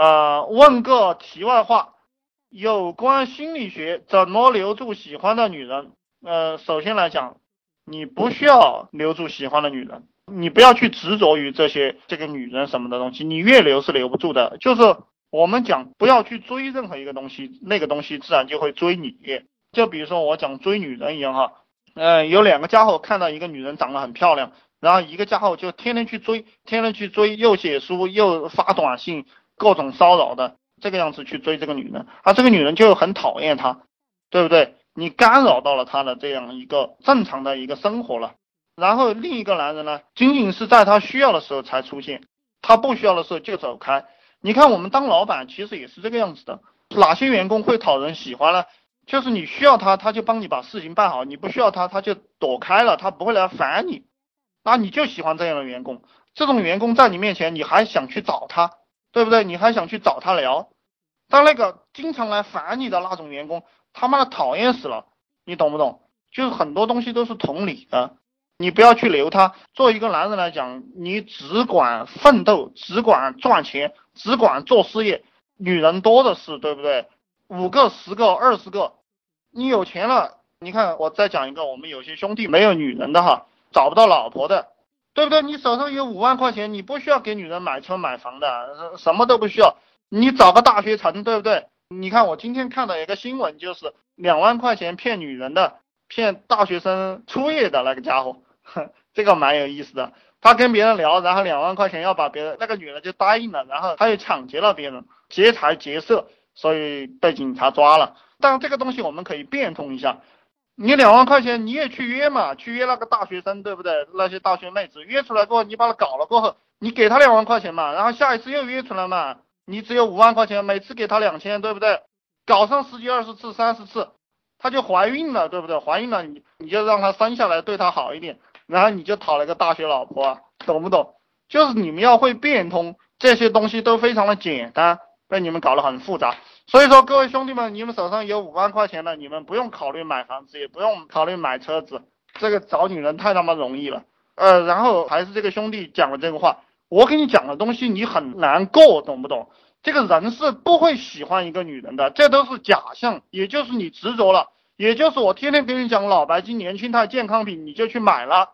呃，问个题外话，有关心理学怎么留住喜欢的女人？呃，首先来讲，你不需要留住喜欢的女人，你不要去执着于这些这个女人什么的东西，你越留是留不住的。就是我们讲，不要去追任何一个东西，那个东西自然就会追你。就比如说我讲追女人一样哈，呃，有两个家伙看到一个女人长得很漂亮，然后一个家伙就天天去追，天天去追，又写书又发短信，各种骚扰的这个样子去追这个女人，而这个女人就很讨厌他，对不对？你干扰到了他的这样一个正常的一个生活了，然后另一个男人呢，仅仅是在他需要的时候才出现，他不需要的时候就走开。你看我们当老板其实也是这个样子的，哪些员工会讨人喜欢呢？就是你需要他，他就帮你把事情办好；你不需要他，他就躲开了，他不会来烦你。那你就喜欢这样的员工，这种员工在你面前你还想去找他，对不对？你还想去找他聊。但那个经常来烦你的那种员工。他妈的讨厌死了，你懂不懂？就是很多东西都是同理的，你不要去留他。作为一个男人来讲，你只管奋斗，只管赚钱，只管做事业，女人多的是，对不对？五个、十个、二十个，你有钱了，你看我再讲一个，我们有些兄弟没有女人的哈，找不到老婆的，对不对？你手上有五万块钱，你不需要给女人买车买房的，什么都不需要，你找个大学城，对不对？你看，我今天看到一个新闻，就是两万块钱骗女人的，骗大学生初夜的那个家伙，这个蛮有意思的。他跟别人聊，然后两万块钱要把别人那个女人就答应了，然后他又抢劫了别人，劫财劫色，所以被警察抓了。但这个东西我们可以变通一下，你两万块钱你也去约嘛，去约那个大学生，对不对？那些大学妹子约出来过后，你把他搞了过后，你给他两万块钱嘛，然后下一次又约出来嘛。你只有五万块钱，每次给他两千，对不对？搞上十几、二十次、三十次，他就怀孕了，对不对？怀孕了，你你就让他生下来，对他好一点，然后你就讨了个大学老婆，懂不懂？就是你们要会变通，这些东西都非常的简单，被你们搞得很复杂。所以说，各位兄弟们，你们手上有五万块钱的，你们不用考虑买房子，也不用考虑买车子，这个找女人太他妈容易了。呃，然后还是这个兄弟讲的这个话。我给你讲的东西你很难过，懂不懂？这个人是不会喜欢一个女人的，这都是假象，也就是你执着了，也就是我天天给你讲老白金年轻态健康品，你就去买了，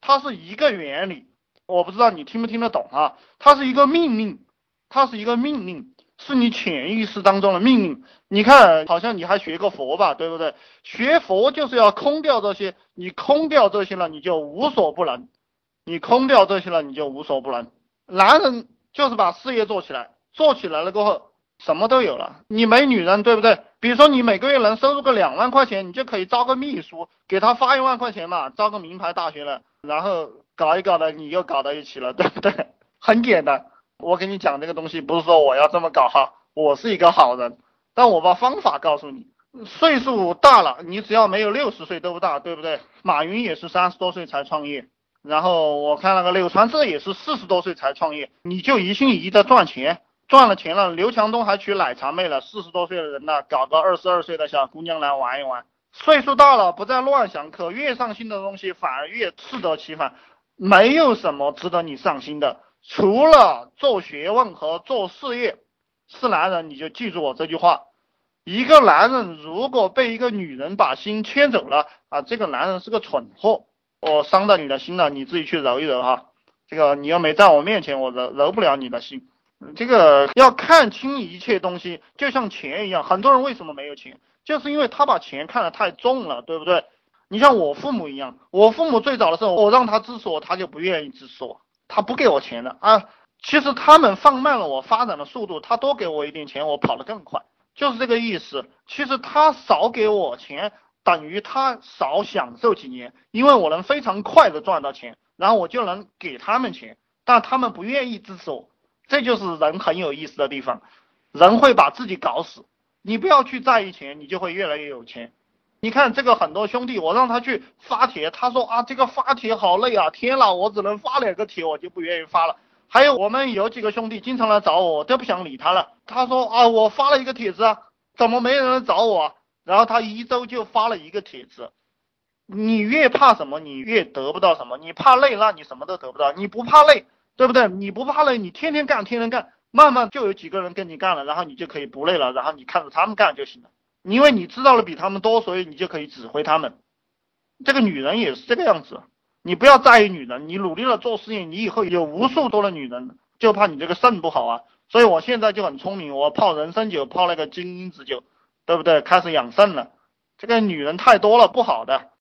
它是一个原理，我不知道你听不听得懂啊？它是一个命令，它是一个命令，是你潜意识当中的命令。你看，好像你还学过佛吧，对不对？学佛就是要空掉这些，你空掉这些了，你就无所不能。你空掉这些了，你就无所不能。男人就是把事业做起来，做起来了过后，什么都有了。你没女人，对不对？比如说你每个月能收入个两万块钱，你就可以招个秘书，给他发一万块钱嘛，招个名牌大学的，然后搞一搞的，你又搞到一起了，对不对？很简单。我给你讲这个东西，不是说我要这么搞哈，我是一个好人，但我把方法告诉你。岁数大了，你只要没有六十岁都不大，对不对？马云也是三十多岁才创业。然后我看那个柳传志也是四十多岁才创业，你就一心一意的赚钱，赚了钱了，刘强东还娶奶茶妹了，四十多岁的人了，搞个二十二岁的小姑娘来玩一玩，岁数大了不再乱想，可越上心的东西反而越适得其反，没有什么值得你上心的，除了做学问和做事业。是男人你就记住我这句话，一个男人如果被一个女人把心牵走了啊，这个男人是个蠢货。我伤到你的心了，你自己去揉一揉哈。这个你又没在我面前，我揉揉不了你的心。这个要看清一切东西，就像钱一样。很多人为什么没有钱，就是因为他把钱看得太重了，对不对？你像我父母一样，我父母最早的时候，我让他支持我，他就不愿意支持我，他不给我钱的啊。其实他们放慢了我发展的速度，他多给我一点钱，我跑得更快，就是这个意思。其实他少给我钱。等于他少享受几年，因为我能非常快的赚到钱，然后我就能给他们钱，但他们不愿意支持我，这就是人很有意思的地方，人会把自己搞死。你不要去在意钱，你就会越来越有钱。你看这个很多兄弟，我让他去发帖，他说啊这个发帖好累啊，天呐，我只能发两个帖，我就不愿意发了。还有我们有几个兄弟经常来找我，我都不想理他了。他说啊我发了一个帖子啊，怎么没人来找我？然后他一周就发了一个帖子，你越怕什么，你越得不到什么。你怕累，那你什么都得不到。你不怕累，对不对？你不怕累，你天天干，天天干，慢慢就有几个人跟你干了，然后你就可以不累了，然后你看着他们干就行了。因为你知道的比他们多，所以你就可以指挥他们。这个女人也是这个样子，你不要在意女人，你努力了做事业，你以后有无数多的女人，就怕你这个肾不好啊。所以我现在就很聪明，我泡人参酒，泡那个金樱子酒，对不对？开始养肾了。这个女人太多了，不好的。